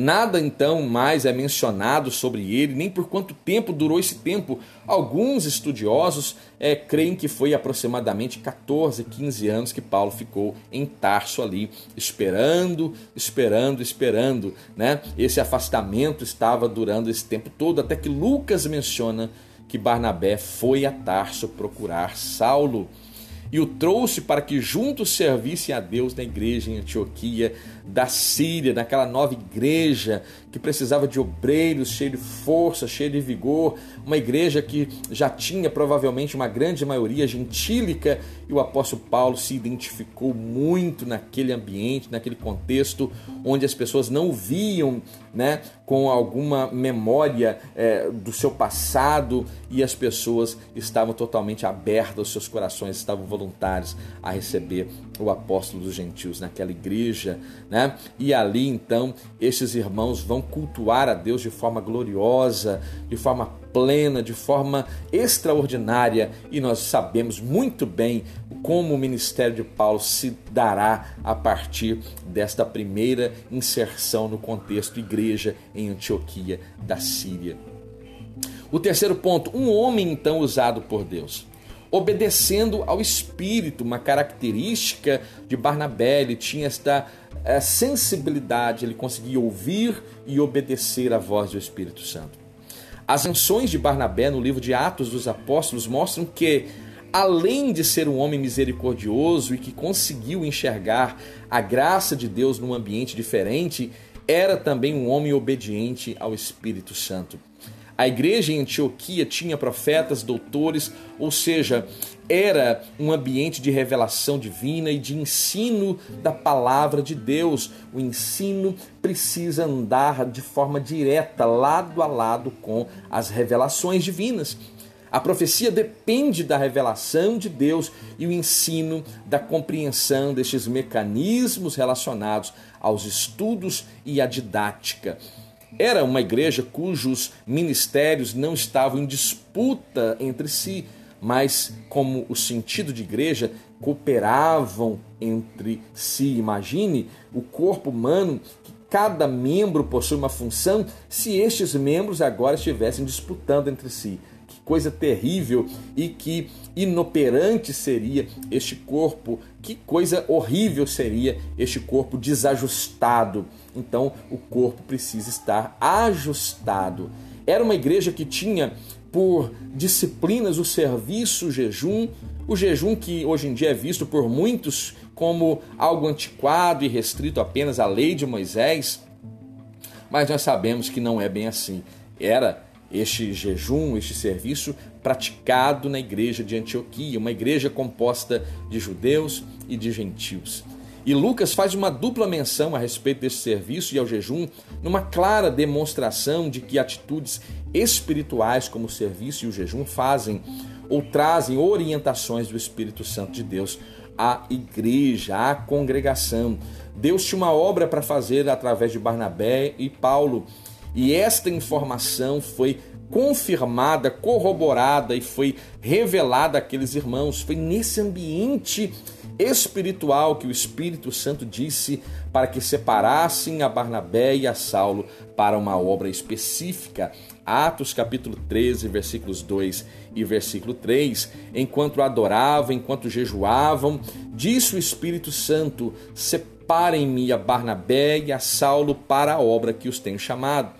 Nada então mais é mencionado sobre ele, nem por quanto tempo durou esse tempo. Alguns estudiosos é, creem que foi aproximadamente 14, 15 anos que Paulo ficou em Tarso ali, esperando, esperando, esperando. Né? Esse afastamento estava durando esse tempo todo, até que Lucas menciona que Barnabé foi a Tarso procurar Saulo e o trouxe para que juntos servissem a Deus na igreja em Antioquia da Síria, naquela nova igreja que precisava de obreiros, cheio de força, cheio de vigor, uma igreja que já tinha provavelmente uma grande maioria gentílica, e o apóstolo Paulo se identificou muito naquele ambiente, naquele contexto onde as pessoas não viam né, com alguma memória é, do seu passado e as pessoas estavam totalmente abertas, os seus corações estavam voluntários a receber o apóstolo dos gentios naquela igreja, né? E ali então esses irmãos vão cultuar a Deus de forma gloriosa, de forma plena, de forma extraordinária, e nós sabemos muito bem como o ministério de Paulo se dará a partir desta primeira inserção no contexto igreja em Antioquia da Síria. O terceiro ponto, um homem então usado por Deus obedecendo ao Espírito, uma característica de Barnabé, ele tinha esta é, sensibilidade, ele conseguia ouvir e obedecer à voz do Espírito Santo. As menções de Barnabé no livro de Atos dos Apóstolos mostram que, além de ser um homem misericordioso e que conseguiu enxergar a graça de Deus num ambiente diferente, era também um homem obediente ao Espírito Santo. A igreja em Antioquia tinha profetas, doutores, ou seja, era um ambiente de revelação divina e de ensino da palavra de Deus. O ensino precisa andar de forma direta, lado a lado com as revelações divinas. A profecia depende da revelação de Deus e o ensino da compreensão destes mecanismos relacionados aos estudos e à didática. Era uma igreja cujos ministérios não estavam em disputa entre si, mas como o sentido de igreja cooperavam entre si. Imagine o corpo humano que cada membro possui uma função se estes membros agora estivessem disputando entre si coisa terrível e que inoperante seria este corpo, que coisa horrível seria este corpo desajustado. Então, o corpo precisa estar ajustado. Era uma igreja que tinha por disciplinas o serviço, o jejum, o jejum que hoje em dia é visto por muitos como algo antiquado e restrito apenas à lei de Moisés, mas nós sabemos que não é bem assim. Era este jejum, este serviço praticado na igreja de Antioquia, uma igreja composta de judeus e de gentios. E Lucas faz uma dupla menção a respeito desse serviço e ao jejum, numa clara demonstração de que atitudes espirituais como o serviço e o jejum fazem ou trazem orientações do Espírito Santo de Deus à igreja, à congregação. Deus tinha uma obra para fazer através de Barnabé e Paulo e esta informação foi confirmada, corroborada e foi revelada àqueles irmãos. Foi nesse ambiente espiritual que o Espírito Santo disse para que separassem a Barnabé e a Saulo para uma obra específica. Atos capítulo 13, versículos 2 e versículo 3. Enquanto adoravam, enquanto jejuavam, disse o Espírito Santo: Separem-me a Barnabé e a Saulo para a obra que os tenho chamado.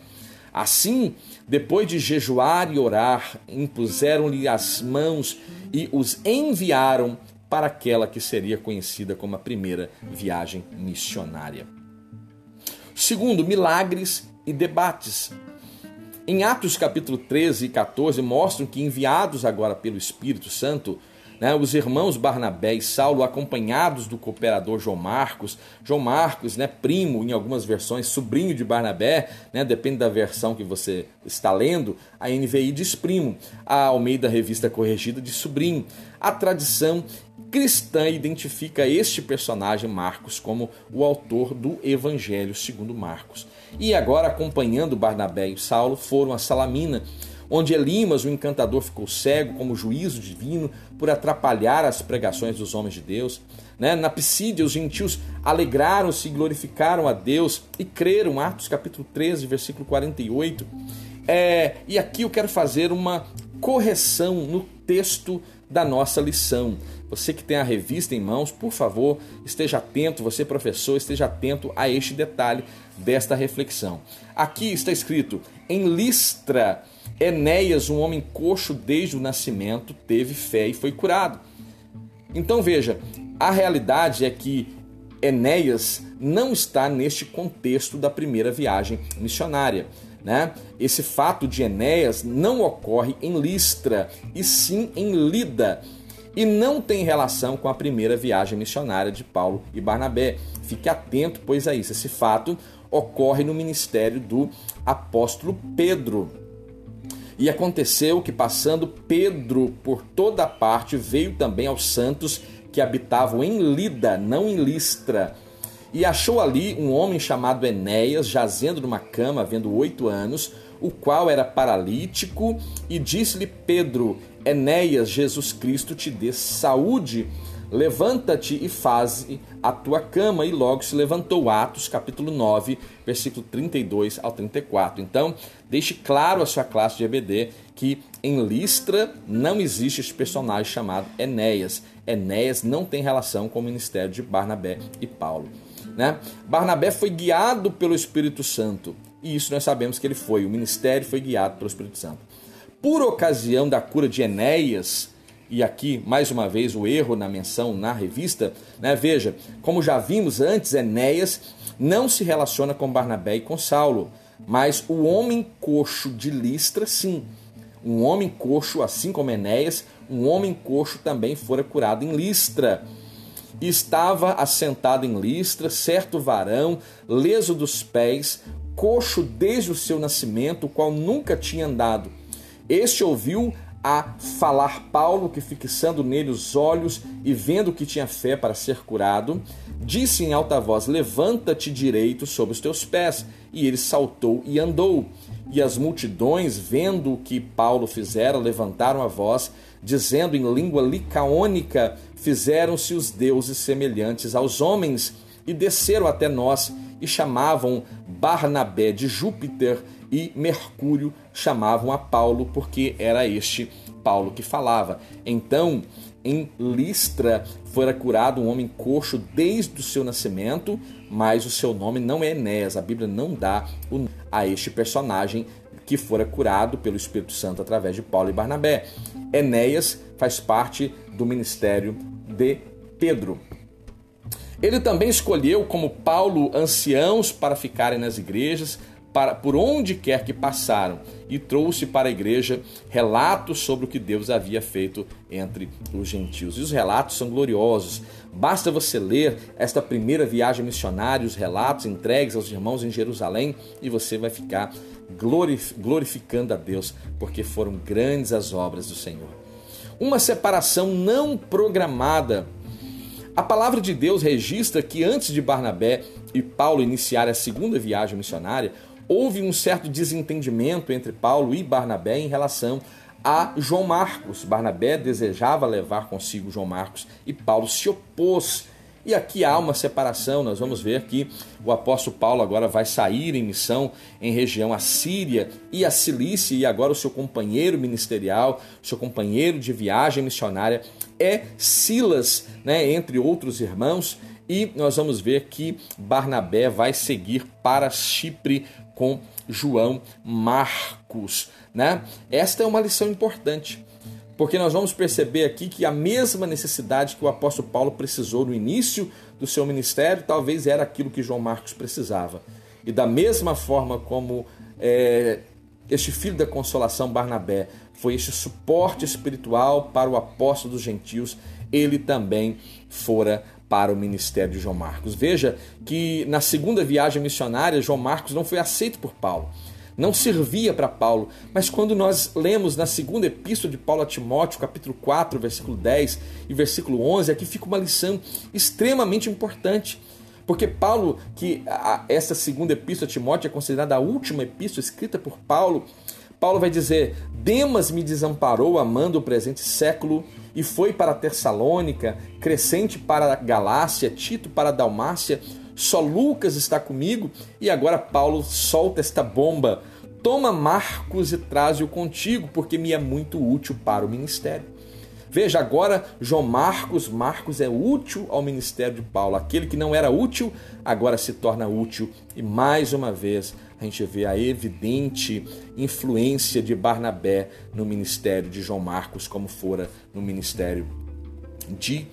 Assim, depois de jejuar e orar, impuseram-lhe as mãos e os enviaram para aquela que seria conhecida como a primeira viagem missionária. Segundo, milagres e debates. Em Atos capítulo 13 e 14 mostram que enviados agora pelo Espírito Santo, né, os irmãos Barnabé e Saulo, acompanhados do cooperador João Marcos, João Marcos, né, primo em algumas versões, sobrinho de Barnabé, né, depende da versão que você está lendo, a NVI diz primo, a Almeida Revista Corrigida de sobrinho. A tradição cristã identifica este personagem Marcos como o autor do Evangelho segundo Marcos. E agora, acompanhando Barnabé e Saulo, foram a Salamina, onde Elimas, o encantador, ficou cego como juízo divino por atrapalhar as pregações dos homens de Deus. Né? Na Pisídia, os gentios alegraram-se e glorificaram a Deus e creram, Atos capítulo 13, versículo 48. É, e aqui eu quero fazer uma correção no texto da nossa lição. Você que tem a revista em mãos, por favor, esteja atento, você professor, esteja atento a este detalhe desta reflexão. Aqui está escrito: em Listra, Enéas, um homem coxo desde o nascimento, teve fé e foi curado. Então veja, a realidade é que Enéas não está neste contexto da primeira viagem missionária. Né? Esse fato de Enéas não ocorre em Listra, e sim em Lida, e não tem relação com a primeira viagem missionária de Paulo e Barnabé. Fique atento, pois é isso. Esse fato ocorre no ministério do apóstolo Pedro. E aconteceu que, passando Pedro por toda parte, veio também aos santos que habitavam em Lida, não em Listra. E achou ali um homem chamado Enéas, jazendo numa cama, havendo oito anos, o qual era paralítico, e disse-lhe Pedro: Enéas, Jesus Cristo te dê saúde. Levanta-te e faze a tua cama. E logo se levantou. Atos, capítulo 9, versículo 32 ao 34. Então, deixe claro a sua classe de EBD que em Listra não existe esse personagem chamado Enéas. Enéas não tem relação com o ministério de Barnabé e Paulo. Né? Barnabé foi guiado pelo Espírito Santo. E isso nós sabemos que ele foi. O ministério foi guiado pelo Espírito Santo. Por ocasião da cura de Enéas, e aqui mais uma vez o erro na menção na revista, né? Veja, como já vimos antes, Enéas não se relaciona com Barnabé e com Saulo. Mas o homem coxo de Listra, sim. Um homem coxo, assim como Enéas, um homem coxo também fora curado em Listra. Estava assentado em Listra certo varão, leso dos pés, coxo desde o seu nascimento, o qual nunca tinha andado. Este ouviu a falar Paulo, que fixando nele os olhos e vendo que tinha fé para ser curado, disse em alta voz: Levanta-te direito sobre os teus pés. E ele saltou e andou. E as multidões, vendo o que Paulo fizera, levantaram a voz, dizendo em língua licaônica: Fizeram-se os deuses semelhantes aos homens, e desceram até nós, e chamavam Barnabé de Júpiter e Mercúrio chamavam a Paulo, porque era este Paulo que falava. Então, em Listra fora curado um homem coxo desde o seu nascimento, mas o seu nome não é Enéas. A Bíblia não dá a este personagem que fora curado pelo Espírito Santo através de Paulo e Barnabé. Enéas faz parte do ministério de Pedro. Ele também escolheu como Paulo anciãos para ficarem nas igrejas, para, por onde quer que passaram e trouxe para a igreja relatos sobre o que Deus havia feito entre os gentios. E os relatos são gloriosos. Basta você ler esta primeira viagem missionária, os relatos entregues aos irmãos em Jerusalém, e você vai ficar glorificando a Deus, porque foram grandes as obras do Senhor. Uma separação não programada. A palavra de Deus registra que antes de Barnabé e Paulo iniciarem a segunda viagem missionária, houve um certo desentendimento entre Paulo e Barnabé em relação a João Marcos. Barnabé desejava levar consigo João Marcos e Paulo se opôs. E aqui há uma separação, nós vamos ver que o apóstolo Paulo agora vai sair em missão em região assíria e a Cilícia, e agora o seu companheiro ministerial, seu companheiro de viagem missionária é Silas, né, entre outros irmãos, e nós vamos ver que Barnabé vai seguir para Chipre com João Marcos, né? Esta é uma lição importante, porque nós vamos perceber aqui que a mesma necessidade que o apóstolo Paulo precisou no início do seu ministério, talvez era aquilo que João Marcos precisava. E da mesma forma como é, este filho da consolação, Barnabé, foi este suporte espiritual para o apóstolo dos gentios, ele também fora para o ministério de João Marcos. Veja que na segunda viagem missionária, João Marcos não foi aceito por Paulo. Não servia para Paulo, mas quando nós lemos na segunda epístola de Paulo a Timóteo, capítulo 4, versículo 10 e versículo 11, aqui fica uma lição extremamente importante. Porque Paulo, que essa segunda epístola a Timóteo é considerada a última epístola escrita por Paulo, Paulo vai dizer: Demas me desamparou amando o presente século e foi para Tessalônica, Crescente para Galácia, Tito para Dalmácia, só Lucas está comigo e agora Paulo solta esta bomba. Toma Marcos e traze-o contigo, porque me é muito útil para o ministério. Veja agora, João Marcos, Marcos é útil ao ministério de Paulo. Aquele que não era útil, agora se torna útil. E mais uma vez, a gente vê a evidente influência de Barnabé no ministério de João Marcos, como fora no ministério de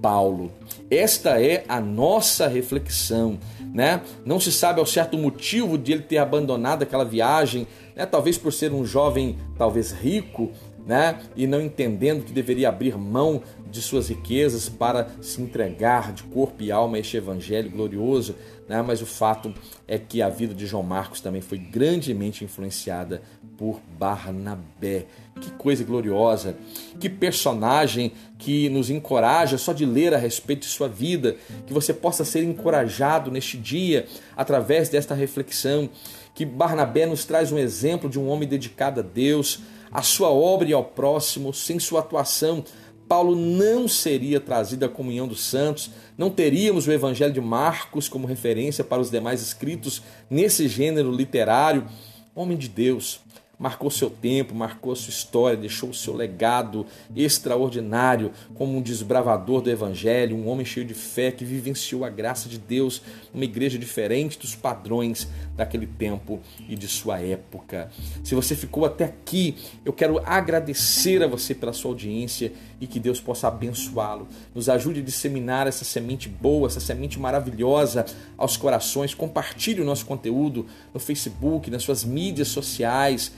Paulo. Esta é a nossa reflexão, né? Não se sabe ao certo motivo de ele ter abandonado aquela viagem, né? Talvez por ser um jovem, talvez rico, né? E não entendendo que deveria abrir mão de suas riquezas para se entregar de corpo e alma a este evangelho glorioso, né? Mas o fato é que a vida de João Marcos também foi grandemente influenciada por Barnabé. Que coisa gloriosa, que personagem que nos encoraja só de ler a respeito de sua vida, que você possa ser encorajado neste dia através desta reflexão, que Barnabé nos traz um exemplo de um homem dedicado a Deus, a sua obra e ao próximo, sem sua atuação, Paulo não seria trazido à comunhão dos santos, não teríamos o Evangelho de Marcos como referência para os demais escritos nesse gênero literário. Homem de Deus, marcou seu tempo, marcou sua história, deixou o seu legado extraordinário como um desbravador do Evangelho, um homem cheio de fé que vivenciou a graça de Deus numa igreja diferente dos padrões daquele tempo e de sua época. Se você ficou até aqui, eu quero agradecer a você pela sua audiência e que Deus possa abençoá-lo. Nos ajude a disseminar essa semente boa, essa semente maravilhosa aos corações. Compartilhe o nosso conteúdo no Facebook, nas suas mídias sociais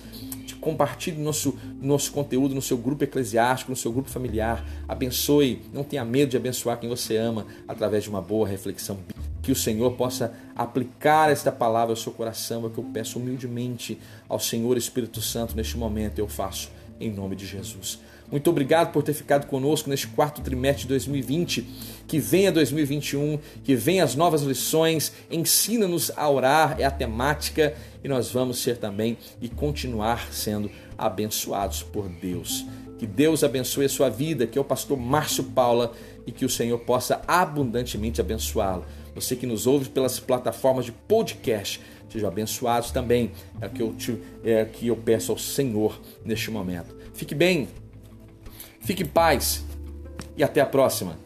compartilhe nosso, nosso conteúdo no seu grupo eclesiástico, no seu grupo familiar. Abençoe, não tenha medo de abençoar quem você ama através de uma boa reflexão. Que o Senhor possa aplicar esta palavra ao seu coração, é o que eu peço humildemente ao Senhor Espírito Santo neste momento. Eu faço em nome de Jesus. Muito obrigado por ter ficado conosco neste quarto trimestre de 2020. Que venha 2021, que venha as novas lições, ensina-nos a orar, é a temática e nós vamos ser também e continuar sendo abençoados por Deus. Que Deus abençoe a sua vida, que é o pastor Márcio Paula e que o Senhor possa abundantemente abençoá-lo. Você que nos ouve pelas plataformas de podcast, sejam abençoados também. É o que eu, te, é que eu peço ao Senhor neste momento. Fique bem, fique em paz e até a próxima.